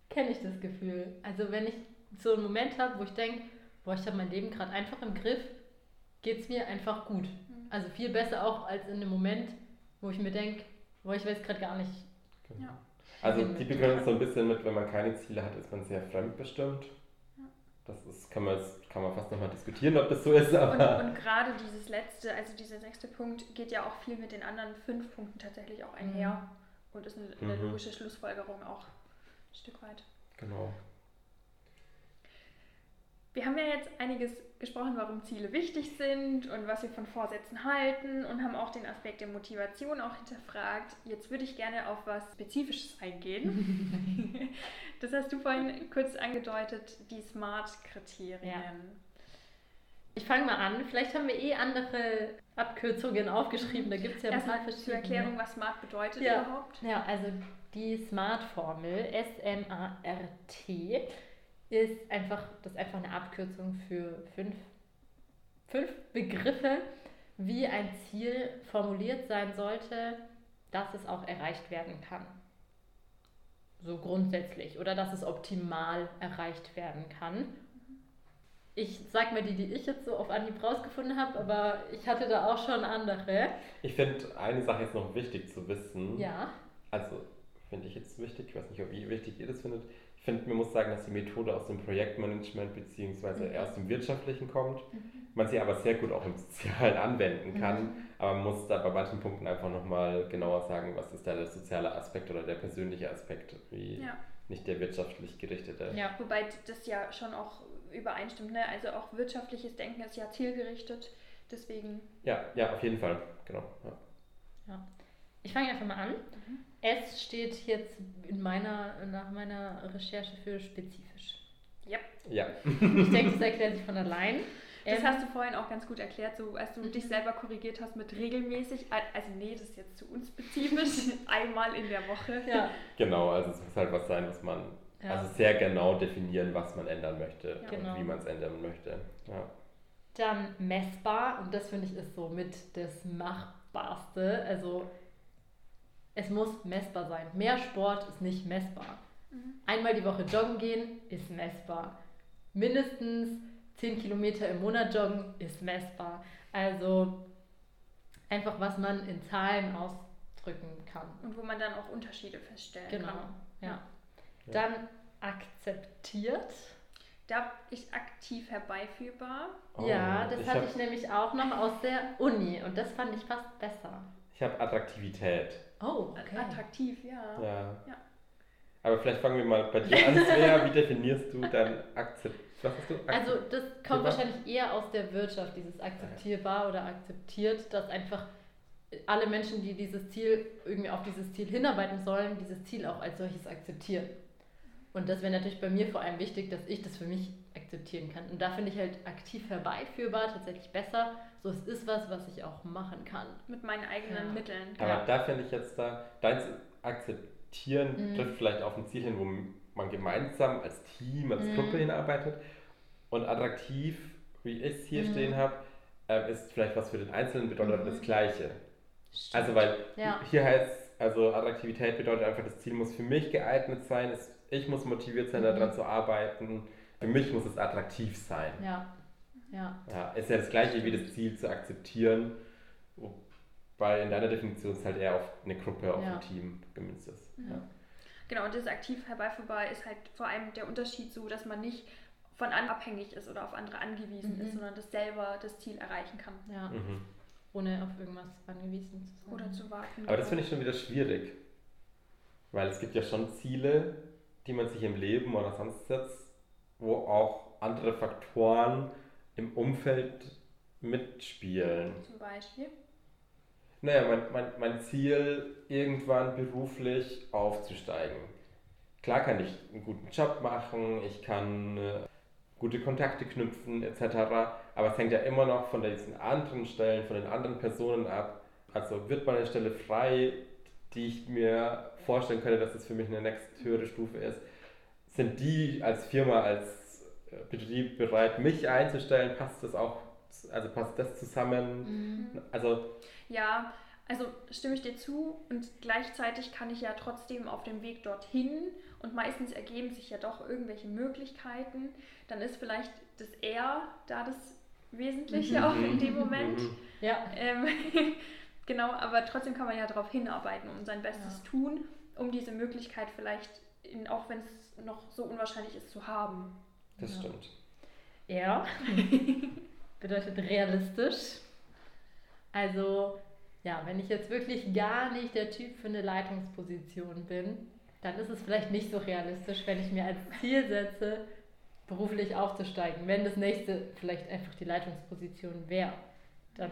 Kenne ich das Gefühl. Also wenn ich so einen Moment habe, wo ich denke, boah, ich habe mein Leben gerade einfach im Griff, geht es mir einfach gut. Mhm. Also viel besser auch als in einem Moment, wo ich mir denke, boah, ich weiß gerade gar nicht. Ja. Also die begründen es so ein bisschen mit, wenn man keine Ziele hat, ist man sehr fremdbestimmt. das ist, kann, man, kann man fast nochmal diskutieren, ob das so ist. Aber und, und gerade dieses letzte, also dieser sechste Punkt, geht ja auch viel mit den anderen fünf Punkten tatsächlich auch einher mhm. und ist eine, eine mhm. logische Schlussfolgerung auch ein Stück weit. Genau. Wir haben ja jetzt einiges gesprochen, warum Ziele wichtig sind und was wir von Vorsätzen halten und haben auch den Aspekt der Motivation auch hinterfragt. Jetzt würde ich gerne auf was Spezifisches eingehen. das hast du vorhin kurz angedeutet, die SMART-Kriterien. Ja. Ich fange mal an. Vielleicht haben wir eh andere Abkürzungen aufgeschrieben. Da gibt es ja ein paar verschiedene. Zur Erklärung, was SMART bedeutet ja. überhaupt. Ja, also die SMART-Formel, S-M-A-R-T, ist einfach, das ist einfach eine Abkürzung für fünf, fünf Begriffe, wie ein Ziel formuliert sein sollte, dass es auch erreicht werden kann. So grundsätzlich. Oder dass es optimal erreicht werden kann. Ich sag mal die, die ich jetzt so auf Anhieb rausgefunden habe, aber ich hatte da auch schon andere. Ich finde eine Sache jetzt noch wichtig zu wissen. Ja. Also finde ich jetzt wichtig, ich weiß nicht, wie wichtig ihr das findet finde, man muss sagen, dass die Methode aus dem Projektmanagement bzw. Mhm. eher aus dem Wirtschaftlichen kommt. Mhm. Man sie aber sehr gut auch im Sozialen anwenden kann. Mhm. Aber man muss da bei manchen Punkten einfach nochmal genauer sagen, was ist da der soziale Aspekt oder der persönliche Aspekt, wie ja. nicht der wirtschaftlich gerichtete. Ja, wobei das ja schon auch übereinstimmt. Ne? Also auch wirtschaftliches Denken ist ja zielgerichtet. Deswegen. Ja, ja, auf jeden Fall. Genau. Ja. ja. Ich fange einfach mal an. Mhm. S steht jetzt in meiner, nach meiner Recherche für spezifisch. Yep. Ja. Ich denke, das erklärt sich von allein. Das hast du vorhin auch ganz gut erklärt, so als du mhm. dich selber korrigiert hast mit regelmäßig. Also nee, das ist jetzt zu unspezifisch, einmal in der Woche. Ja. Genau, also es muss halt was sein, was man, ja. also sehr genau definieren, was man ändern möchte ja. genau. und wie man es ändern möchte. Ja. Dann messbar und das finde ich ist so mit das Machbarste. Also es muss messbar sein. Mehr Sport ist nicht messbar. Mhm. Einmal die Woche joggen gehen ist messbar. Mindestens 10 Kilometer im Monat joggen ist messbar. Also einfach, was man in Zahlen ausdrücken kann. Und wo man dann auch Unterschiede feststellen genau. kann. Genau, ja. Dann akzeptiert. Da ist aktiv herbeiführbar. Oh, ja, das hatte ich nämlich auch noch aus der Uni und das fand ich fast besser. Ich habe Attraktivität. Oh, okay. attraktiv, ja. ja. ja. Aber vielleicht fangen wir mal bei dir an, Svea. Wie definierst du dann Akzept? Was hast du? Akzept also das kommt wahrscheinlich eher aus der Wirtschaft, dieses akzeptierbar oder akzeptiert, dass einfach alle Menschen, die dieses Ziel irgendwie auf dieses Ziel hinarbeiten sollen, dieses Ziel auch als solches akzeptieren. Und das wäre natürlich bei mir vor allem wichtig, dass ich das für mich akzeptieren kann. Und da finde ich halt aktiv herbeiführbar tatsächlich besser. So, es ist was, was ich auch machen kann. Mit meinen eigenen ja. Mitteln. Aber ja. da finde ich jetzt da, deins akzeptieren mhm. trifft vielleicht auf ein Ziel hin, wo man gemeinsam als Team, als mhm. Gruppe hinarbeitet. Und attraktiv, wie ich es hier mhm. stehen habe, äh, ist vielleicht was für den Einzelnen bedeutet das mhm. Gleiche. Stimmt. Also, weil ja. hier heißt also Attraktivität bedeutet einfach, das Ziel muss für mich geeignet sein, es, ich muss motiviert sein, mhm. daran zu arbeiten für mich muss es attraktiv sein. Ja. Ja. ja. Ist ja das gleiche wie das Ziel zu akzeptieren, wobei in deiner Definition es halt eher auf eine Gruppe, auf ja. ein Team gemünzt ist. Ja. Genau, und das aktiv herbeiführbar ist halt vor allem der Unterschied so, dass man nicht von anderen abhängig ist oder auf andere angewiesen mhm. ist, sondern das selber das Ziel erreichen kann. Ja. Mhm. Ohne auf irgendwas angewiesen zu sein. Oder zu warten. Aber das finde ich schon wieder schwierig. Weil es gibt ja schon Ziele, die man sich im Leben oder sonst setzt, wo auch andere Faktoren im Umfeld mitspielen. Zum Beispiel? Naja, mein, mein, mein Ziel, irgendwann beruflich aufzusteigen. Klar kann ich einen guten Job machen, ich kann äh, gute Kontakte knüpfen etc. Aber es hängt ja immer noch von diesen anderen Stellen, von den anderen Personen ab. Also wird mal eine Stelle frei, die ich mir vorstellen könnte, dass es für mich eine nächste höhere Stufe ist sind die als Firma, als äh, Betrieb bereit, mich einzustellen? Passt das auch, also passt das zusammen? Mhm. Also ja, also stimme ich dir zu und gleichzeitig kann ich ja trotzdem auf dem Weg dorthin und meistens ergeben sich ja doch irgendwelche Möglichkeiten. Dann ist vielleicht das Er da das Wesentliche mhm. auch in dem Moment. Mhm. Ja. Ähm, genau, aber trotzdem kann man ja darauf hinarbeiten und sein Bestes ja. tun, um diese Möglichkeit vielleicht, in, auch wenn es noch so unwahrscheinlich ist, zu haben. Das ja. stimmt. R bedeutet realistisch. Also, ja, wenn ich jetzt wirklich gar nicht der Typ für eine Leitungsposition bin, dann ist es vielleicht nicht so realistisch, wenn ich mir als Ziel setze, beruflich aufzusteigen. Wenn das nächste vielleicht einfach die Leitungsposition wäre, dann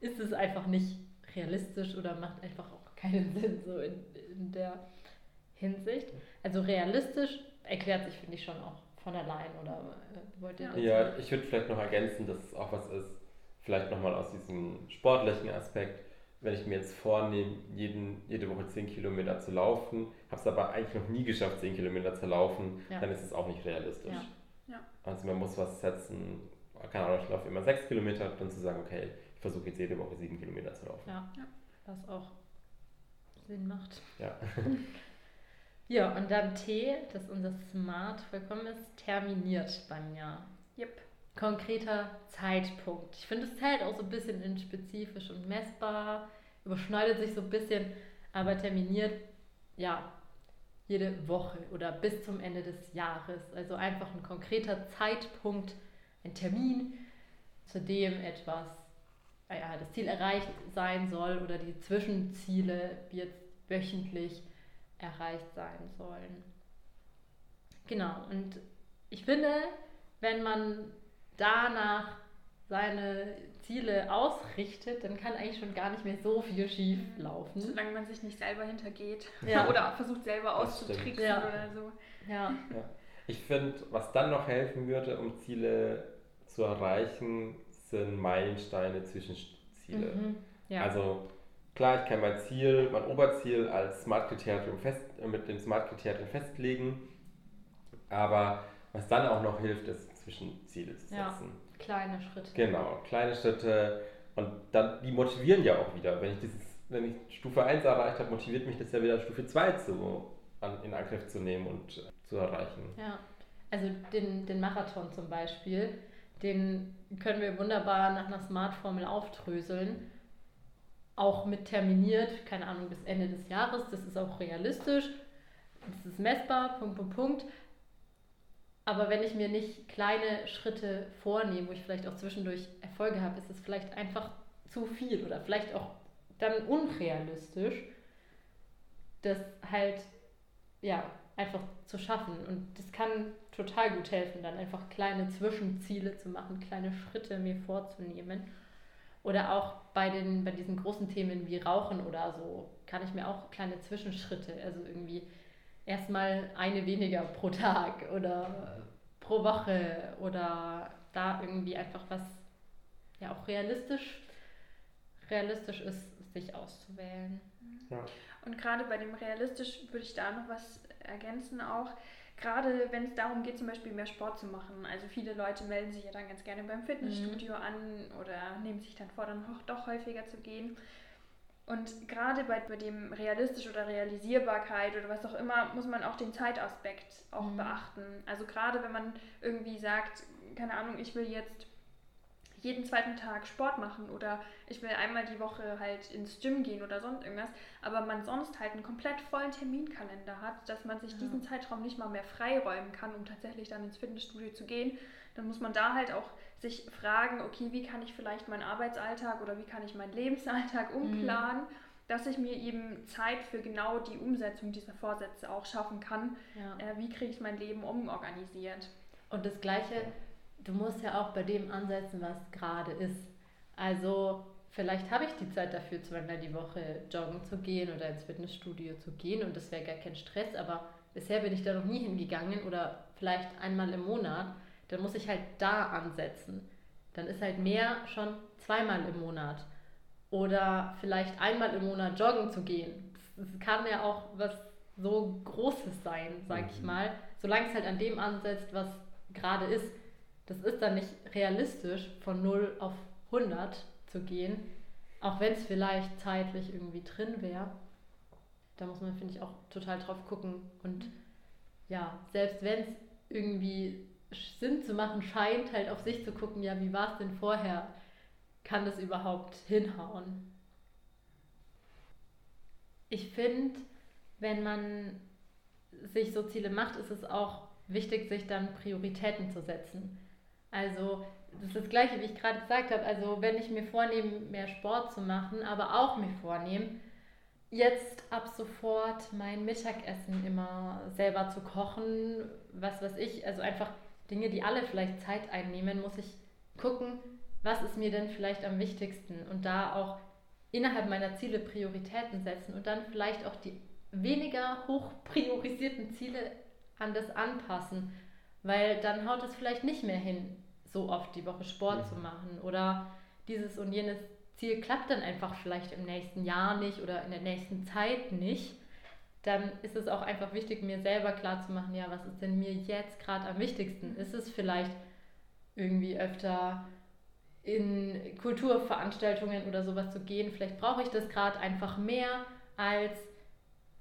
ist es einfach nicht realistisch oder macht einfach auch keinen Sinn so in, in der Hinsicht. Also realistisch erklärt sich, finde ich, schon auch von allein oder äh, wollt ihr das? Ja, ich würde vielleicht noch ergänzen, dass es auch was ist, vielleicht nochmal aus diesem sportlichen Aspekt, wenn ich mir jetzt vornehme, jeden, jede Woche 10 Kilometer zu laufen, habe es aber eigentlich noch nie geschafft, 10 Kilometer zu laufen, ja. dann ist es auch nicht realistisch. Ja. Ja. Also man muss was setzen, keine Ahnung, ich laufe immer 6 Kilometer, dann zu sagen, okay, ich versuche jetzt jede Woche 7 Kilometer zu laufen. Ja, was auch Sinn macht. Ja. ja, und dann T, das unser Smart vollkommen ist, terminiert bei mir. Yep. Konkreter Zeitpunkt. Ich finde, es zählt auch so ein bisschen in spezifisch und messbar, überschneidet sich so ein bisschen, aber terminiert, ja, jede Woche oder bis zum Ende des Jahres. Also einfach ein konkreter Zeitpunkt, ein Termin, zu dem etwas, ja, das Ziel erreicht sein soll oder die Zwischenziele jetzt wöchentlich erreicht sein sollen. Genau, und ich finde, wenn man danach seine Ziele ausrichtet, dann kann eigentlich schon gar nicht mehr so viel schief laufen. Solange man sich nicht selber hintergeht ja. oder versucht selber auszutricksen ja. oder so. Ja. ja. Ich finde, was dann noch helfen würde, um Ziele zu erreichen, sind Meilensteine, Zwischenziele. Mhm. Ja. Also klar, ich kann mein Ziel, mein Oberziel als Smart-Kriterium fest, äh, mit dem Smart-Kriterium festlegen, aber was dann auch noch hilft, ist Zwischenziele zu setzen. Ja. Kleine Schritte. Genau, kleine Schritte. Und dann, die motivieren ja auch wieder. Wenn ich dieses, wenn ich Stufe 1 erreicht habe, motiviert mich das ja wieder Stufe 2 zu, an, in Angriff zu nehmen und äh, zu erreichen. Ja, also den, den Marathon zum Beispiel, den können wir wunderbar nach einer Smart-Formel aufdröseln. Auch mit terminiert, keine Ahnung, bis Ende des Jahres. Das ist auch realistisch. Das ist messbar, Punkt, Punkt, Punkt. Aber wenn ich mir nicht kleine Schritte vornehme, wo ich vielleicht auch zwischendurch Erfolge habe, ist es vielleicht einfach zu viel oder vielleicht auch dann unrealistisch, das halt ja einfach zu schaffen. Und das kann total gut helfen, dann einfach kleine Zwischenziele zu machen, kleine Schritte mir vorzunehmen. Oder auch bei, den, bei diesen großen Themen wie Rauchen oder so, kann ich mir auch kleine Zwischenschritte, also irgendwie erstmal eine weniger pro Tag oder pro Woche oder da irgendwie einfach was ja auch realistisch realistisch ist, sich auszuwählen. Ja. Und gerade bei dem realistisch würde ich da noch was ergänzen auch. Gerade wenn es darum geht, zum Beispiel mehr Sport zu machen. Also viele Leute melden sich ja dann ganz gerne beim Fitnessstudio mhm. an oder nehmen sich dann vor, dann doch häufiger zu gehen. Und gerade bei, bei dem realistisch oder Realisierbarkeit oder was auch immer, muss man auch den Zeitaspekt auch mhm. beachten. Also gerade wenn man irgendwie sagt, keine Ahnung, ich will jetzt jeden zweiten Tag Sport machen oder ich will einmal die Woche halt ins Gym gehen oder sonst irgendwas, aber man sonst halt einen komplett vollen Terminkalender hat, dass man sich ja. diesen Zeitraum nicht mal mehr freiräumen kann, um tatsächlich dann ins Fitnessstudio zu gehen, dann muss man da halt auch sich fragen, okay, wie kann ich vielleicht meinen Arbeitsalltag oder wie kann ich meinen Lebensalltag mhm. umplanen, mhm. dass ich mir eben Zeit für genau die Umsetzung dieser Vorsätze auch schaffen kann. Ja. Äh, wie kriege ich mein Leben umorganisiert? Und das Gleiche, du musst ja auch bei dem ansetzen, was gerade ist. Also vielleicht habe ich die Zeit dafür, zweimal die Woche joggen zu gehen oder ins Fitnessstudio zu gehen und das wäre gar kein Stress, aber bisher bin ich da noch nie hingegangen oder vielleicht einmal im Monat dann muss ich halt da ansetzen. Dann ist halt mehr schon zweimal im Monat. Oder vielleicht einmal im Monat joggen zu gehen. Das kann ja auch was so Großes sein, sag ich mhm. mal. Solange es halt an dem ansetzt, was gerade ist. Das ist dann nicht realistisch, von 0 auf 100 zu gehen. Auch wenn es vielleicht zeitlich irgendwie drin wäre. Da muss man, finde ich, auch total drauf gucken. Und ja, selbst wenn es irgendwie Sinn zu machen scheint, halt auf sich zu gucken, ja, wie war es denn vorher? Kann das überhaupt hinhauen? Ich finde, wenn man sich so Ziele macht, ist es auch wichtig, sich dann Prioritäten zu setzen. Also das ist das Gleiche, wie ich gerade gesagt habe. Also wenn ich mir vornehme, mehr Sport zu machen, aber auch mir vornehme, jetzt ab sofort mein Mittagessen immer selber zu kochen, was weiß ich, also einfach Dinge, die alle vielleicht Zeit einnehmen, muss ich gucken, was ist mir denn vielleicht am wichtigsten? Und da auch innerhalb meiner Ziele Prioritäten setzen und dann vielleicht auch die weniger hoch priorisierten Ziele an das anpassen, weil dann haut es vielleicht nicht mehr hin, so oft die Woche Sport mhm. zu machen oder dieses und jenes Ziel klappt dann einfach vielleicht im nächsten Jahr nicht oder in der nächsten Zeit nicht, dann ist es auch einfach wichtig, mir selber klar zu machen, ja, was ist denn mir jetzt gerade am wichtigsten? Ist es vielleicht irgendwie öfter in Kulturveranstaltungen oder sowas zu gehen? Vielleicht brauche ich das gerade einfach mehr als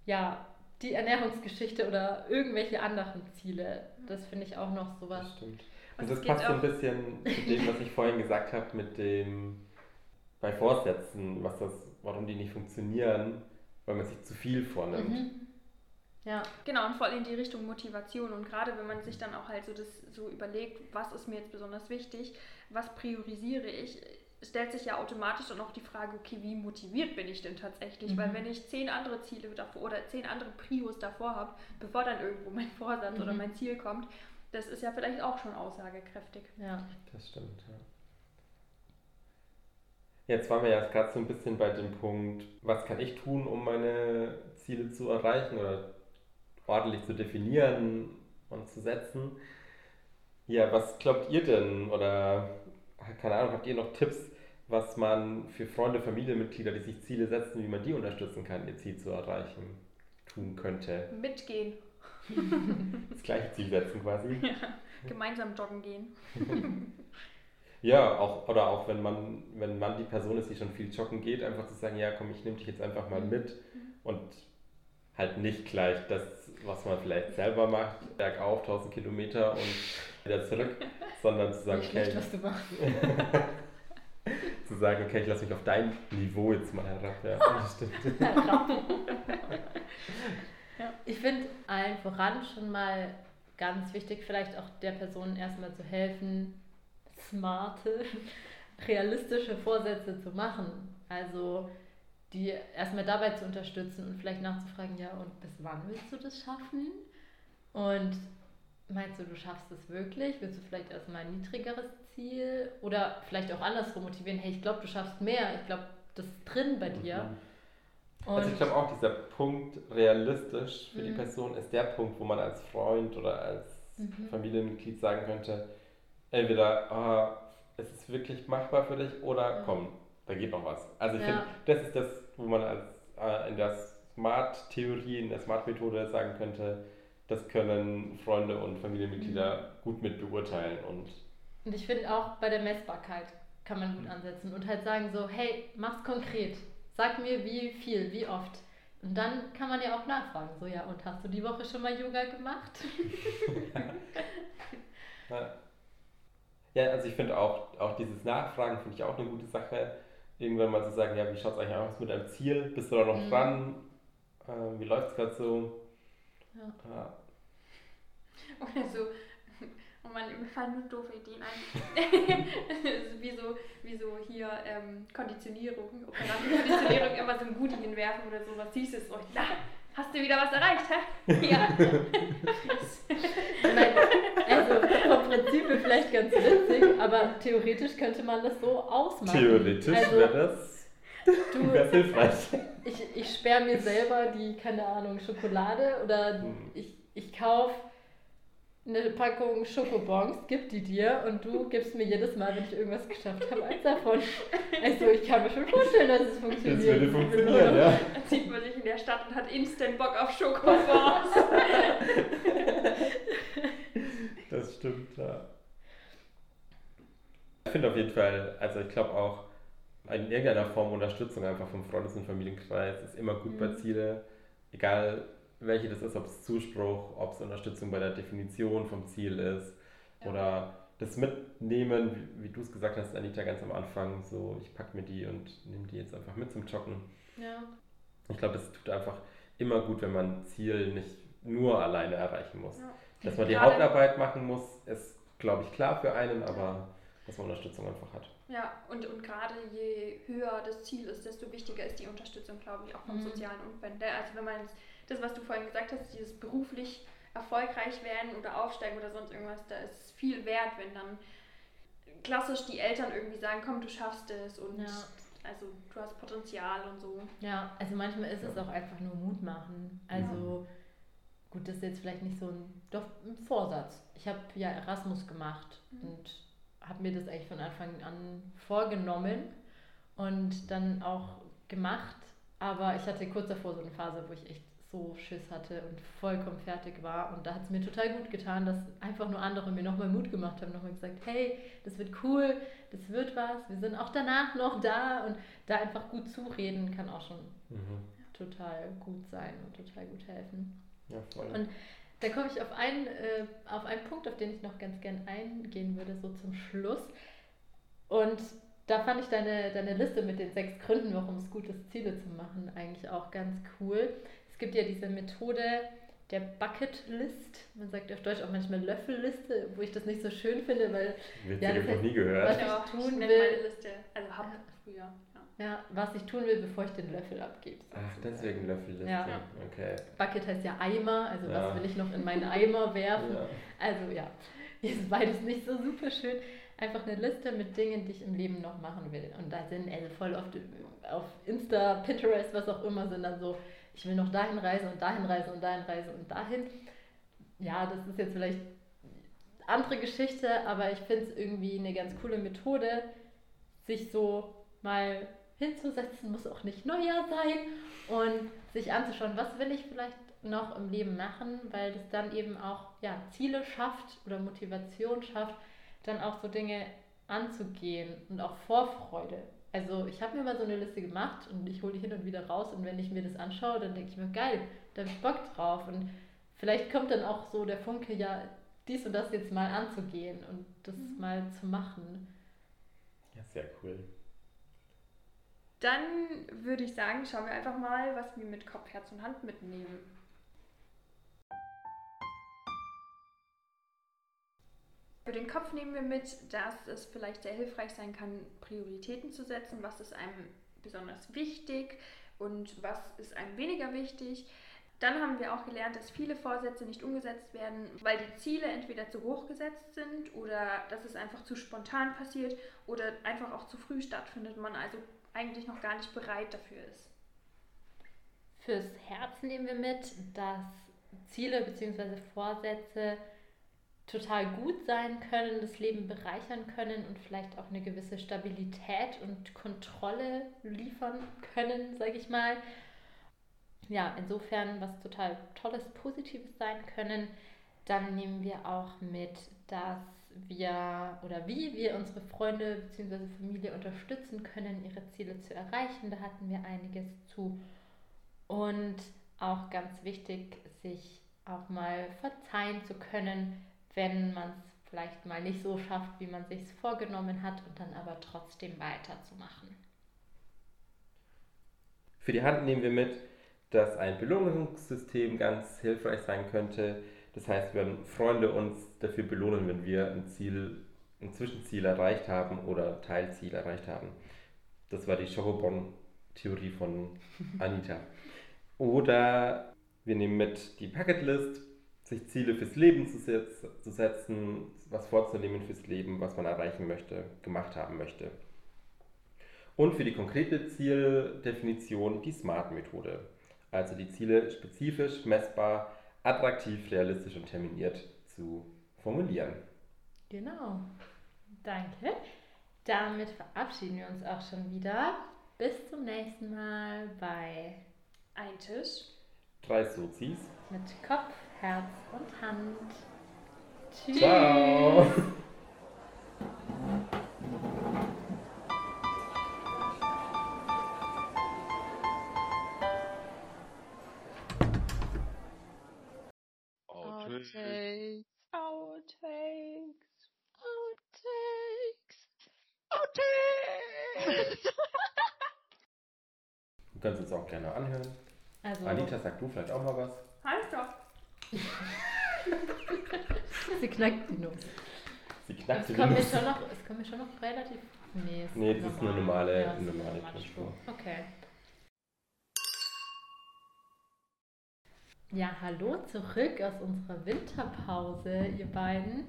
ja, die Ernährungsgeschichte oder irgendwelche anderen Ziele. Das finde ich auch noch sowas. Das stimmt. Und das passt so ein bisschen zu dem, was ich vorhin gesagt habe, mit dem bei Vorsätzen, was das, warum die nicht funktionieren, weil man sich zu viel vornimmt. Mhm. Ja. Genau, und voll in die Richtung Motivation. Und gerade wenn man sich dann auch halt so das so überlegt, was ist mir jetzt besonders wichtig, was priorisiere ich, stellt sich ja automatisch dann auch die Frage, okay, wie motiviert bin ich denn tatsächlich? Mhm. Weil wenn ich zehn andere Ziele davor oder zehn andere Prios davor habe, bevor dann irgendwo mein Vorsatz mhm. oder mein Ziel kommt, das ist ja vielleicht auch schon aussagekräftig. Ja. Das stimmt, ja. Jetzt waren wir ja gerade so ein bisschen bei dem Punkt, was kann ich tun, um meine Ziele zu erreichen oder ordentlich zu definieren und zu setzen. Ja, was glaubt ihr denn oder keine Ahnung, habt ihr noch Tipps, was man für Freunde, Familienmitglieder, die sich Ziele setzen, wie man die unterstützen kann, ihr Ziel zu erreichen, tun könnte? Mitgehen. Das gleiche Ziel setzen quasi. Ja, gemeinsam joggen gehen. Ja, auch, oder auch wenn man, wenn man die Person ist, die schon viel joggen geht, einfach zu sagen, ja komm, ich nehme dich jetzt einfach mal mit mhm. und halt nicht gleich das, was man vielleicht selber macht, bergauf 1000 Kilometer und wieder zurück, sondern zu sagen, okay, was du machst. zu sagen, okay, ich lasse mich auf dein Niveau jetzt mal herab. Ja, das stimmt. Ja. Ich finde allen voran schon mal ganz wichtig, vielleicht auch der Person erstmal zu helfen, smarte, realistische Vorsätze zu machen. Also die erstmal dabei zu unterstützen und vielleicht nachzufragen, ja, und bis wann willst du das schaffen? Und meinst du, du schaffst es wirklich? Willst du vielleicht erstmal ein niedrigeres Ziel? Oder vielleicht auch andersrum motivieren, hey, ich glaube, du schaffst mehr, ich glaube, das ist drin bei dir. Mhm. Also ich glaube auch, dieser Punkt realistisch für mhm. die Person ist der Punkt, wo man als Freund oder als mhm. Familienmitglied sagen könnte, entweder ah, es ist wirklich machbar für dich oder komm, da geht noch was. Also ich ja. finde, das ist das, wo man als, äh, in der Smart-Theorie, in der Smart-Methode sagen könnte, das können Freunde und Familienmitglieder mhm. gut mit beurteilen. Und, und ich finde auch bei der Messbarkeit kann man gut ansetzen und halt sagen so, hey, mach's konkret. Sag mir, wie viel, wie oft. Und dann kann man ja auch nachfragen, so ja, und hast du die Woche schon mal Yoga gemacht? ja. Ja, also ich finde auch, auch dieses Nachfragen finde ich auch eine gute Sache. Irgendwann mal zu sagen, ja, wie schaut es eigentlich aus mit deinem Ziel? Bist du da noch mhm. dran? Äh, wie läuft es gerade so? Ja. ja. Oder so, oh man, mir fallen nur doofe Ideen ein. wie, so, wie so hier ähm, Konditionierung, Konditionierung immer so ein Goodie hinwerfen oder so, was siehst du so, na, hast du wieder was erreicht, hä? Ja. also vom Prinzip vielleicht ganz witzig, aber theoretisch könnte man das so ausmachen. Theoretisch also, wäre das Du, Wäre hilfreich. Ich, ich sperre mir selber die, keine Ahnung, Schokolade oder hm. ich, ich kaufe eine Packung Schokobons, gib die dir und du gibst mir jedes Mal, wenn ich irgendwas geschafft habe, eins davon. Also ich kann mir schon vorstellen, dass es funktioniert. Das würde funktionieren, ja. Dann sieht man sich in der Stadt und hat instant Bock auf Schokobons. das stimmt, ja. Ich finde auf jeden Fall, also ich glaube auch, in irgendeiner Form Unterstützung einfach vom Freundes- und Familienkreis ist immer gut mhm. bei Ziele, egal welche das ist, ob es Zuspruch, ob es Unterstützung bei der Definition vom Ziel ist ja. oder das Mitnehmen, wie, wie du es gesagt hast, Anita, ganz am Anfang, so ich packe mir die und nehme die jetzt einfach mit zum Joggen. Ja. Ich glaube, es tut einfach immer gut, wenn man ein Ziel nicht nur alleine erreichen muss. Ja. Dass man die Hauptarbeit machen muss, ist glaube ich, klar für einen, aber dass man Unterstützung einfach hat. Ja, und, und gerade je höher das Ziel ist, desto wichtiger ist die Unterstützung, glaube ich, auch vom mhm. sozialen Umfeld. Ne? Also wenn man jetzt, das, was du vorhin gesagt hast, dieses beruflich erfolgreich werden oder aufsteigen oder sonst irgendwas, da ist viel wert, wenn dann klassisch die Eltern irgendwie sagen, komm, du schaffst es und ja. also du hast Potenzial und so. Ja, also manchmal ist es auch einfach nur Mut machen. Also ja. gut, das ist jetzt vielleicht nicht so ein, doch ein Vorsatz. Ich habe ja Erasmus gemacht mhm. und habe mir das eigentlich von Anfang an vorgenommen und dann auch gemacht. Aber ich hatte kurz davor so eine Phase, wo ich echt so Schiss hatte und vollkommen fertig war. Und da hat es mir total gut getan, dass einfach nur andere mir nochmal Mut gemacht haben, nochmal gesagt, hey, das wird cool, das wird was, wir sind auch danach noch da. Und da einfach gut zureden kann auch schon mhm. total gut sein und total gut helfen. Ja, voll. Und da komme ich auf einen, äh, auf einen Punkt, auf den ich noch ganz gern eingehen würde, so zum Schluss. Und da fand ich deine, deine Liste mit den sechs Gründen, warum es gut ist, Ziele zu machen, eigentlich auch ganz cool. Es gibt ja diese Methode der Bucket List. Man sagt auf Deutsch auch manchmal Löffelliste, wo ich das nicht so schön finde, weil. Witzig, ja, habe ich noch nie gehört. Was ich tun ich will. Meine Liste, also hab früher. Ja. ja, was ich tun will, bevor ich den Löffel abgebe. Ach, deswegen Löffelliste. Ja. Okay. Bucket heißt ja Eimer, also ja. was will ich noch in meinen Eimer werfen? Ja. Also ja, ist beides nicht so super schön. Einfach eine Liste mit Dingen, die ich im Leben noch machen will. Und da sind also voll oft auf Insta, Pinterest, was auch immer, sind dann so ich will noch dahin reisen und dahin reisen und dahin reisen und dahin. Ja, das ist jetzt vielleicht andere Geschichte, aber ich finde es irgendwie eine ganz coole Methode, sich so mal hinzusetzen, muss auch nicht Neujahr sein und sich anzuschauen, was will ich vielleicht noch im Leben machen, weil das dann eben auch ja, Ziele schafft oder Motivation schafft, dann auch so Dinge anzugehen und auch Vorfreude. Also ich habe mir mal so eine Liste gemacht und ich hole die hin und wieder raus und wenn ich mir das anschaue, dann denke ich mir, geil, da habe ich Bock drauf. Und vielleicht kommt dann auch so der Funke, ja, dies und das jetzt mal anzugehen und das mhm. mal zu machen. Ja, sehr cool. Dann würde ich sagen, schauen wir einfach mal, was wir mit Kopf, Herz und Hand mitnehmen. Für den Kopf nehmen wir mit, dass es vielleicht sehr hilfreich sein kann, Prioritäten zu setzen. Was ist einem besonders wichtig und was ist einem weniger wichtig. Dann haben wir auch gelernt, dass viele Vorsätze nicht umgesetzt werden, weil die Ziele entweder zu hoch gesetzt sind oder dass es einfach zu spontan passiert oder einfach auch zu früh stattfindet, man also eigentlich noch gar nicht bereit dafür ist. Fürs Herz nehmen wir mit, dass Ziele bzw. Vorsätze total gut sein können, das Leben bereichern können und vielleicht auch eine gewisse Stabilität und Kontrolle liefern können, sage ich mal. Ja, insofern was total Tolles, Positives sein können. Dann nehmen wir auch mit, dass wir oder wie wir unsere Freunde bzw. Familie unterstützen können, ihre Ziele zu erreichen. Da hatten wir einiges zu. Und auch ganz wichtig, sich auch mal verzeihen zu können, wenn man es vielleicht mal nicht so schafft, wie man sich vorgenommen hat und dann aber trotzdem weiterzumachen. Für die Hand nehmen wir mit, dass ein Belohnungssystem ganz hilfreich sein könnte. Das heißt, wenn Freunde uns dafür belohnen, wenn wir ein Ziel, ein Zwischenziel erreicht haben oder Teilziel erreicht haben. Das war die Schokobon-Theorie von Anita. Oder wir nehmen mit die Bucketlist, sich Ziele fürs Leben zu, setz, zu setzen, was vorzunehmen fürs Leben, was man erreichen möchte, gemacht haben möchte. Und für die konkrete Zieldefinition die SMART-Methode. Also die Ziele spezifisch, messbar, attraktiv, realistisch und terminiert zu formulieren. Genau. Danke. Damit verabschieden wir uns auch schon wieder. Bis zum nächsten Mal bei Ein Tisch. Drei Sozis. Mit Kopf, Herz und Hand. Tschüss. Ciao. Outtakes. Outtakes. Outtakes. Outtakes. Du kannst uns auch gerne anhören. Also, Anita, sag du vielleicht auch mal was. Sie knackt die Nuss. Sie knackt Es so kommt, die mir Nuss. schon noch, es kommt mir schon noch relativ. Nee, es Nee, das ist eine normale- Ja, eine normale normale Tonspur. Spur. Okay. Ja, hallo zurück aus unserer Winterpause, ihr beiden.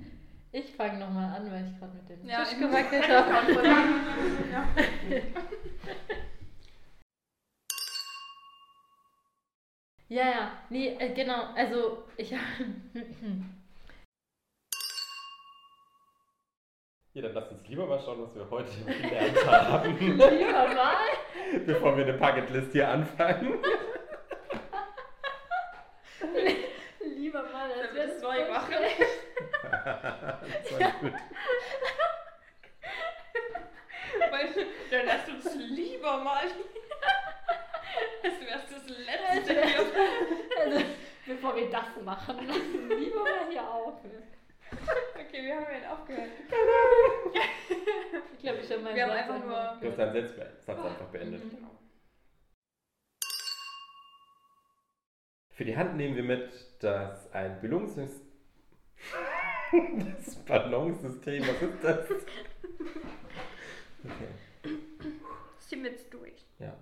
Ich fange nochmal an, weil ich gerade mit dem Ja, Tisch gewackelt habe. Ja. Ja, nee, äh, genau, also ich Ja, dann lass uns lieber mal schauen, was wir heute gelernt haben, lieber mal. bevor wir eine Bucketlist hier anfangen. Lieber mal, als wir das das neu machen? das war gut. Dann lass uns lieber mal. Das wäre das letzte hier. Also, bevor wir das machen, lassen wir lieber mal hier aufhören. Okay, wir haben ja aufgehört. Ich glaube, ich habe meinen Wir haben Satz einfach nur- Du hast deinen Satz, Satz einfach beendet. Mhm. Für die Hand nehmen wir mit, dass ein Belohnungssystem. das Ballonsystem, was ist das? Okay. Wir jetzt durch. Ja.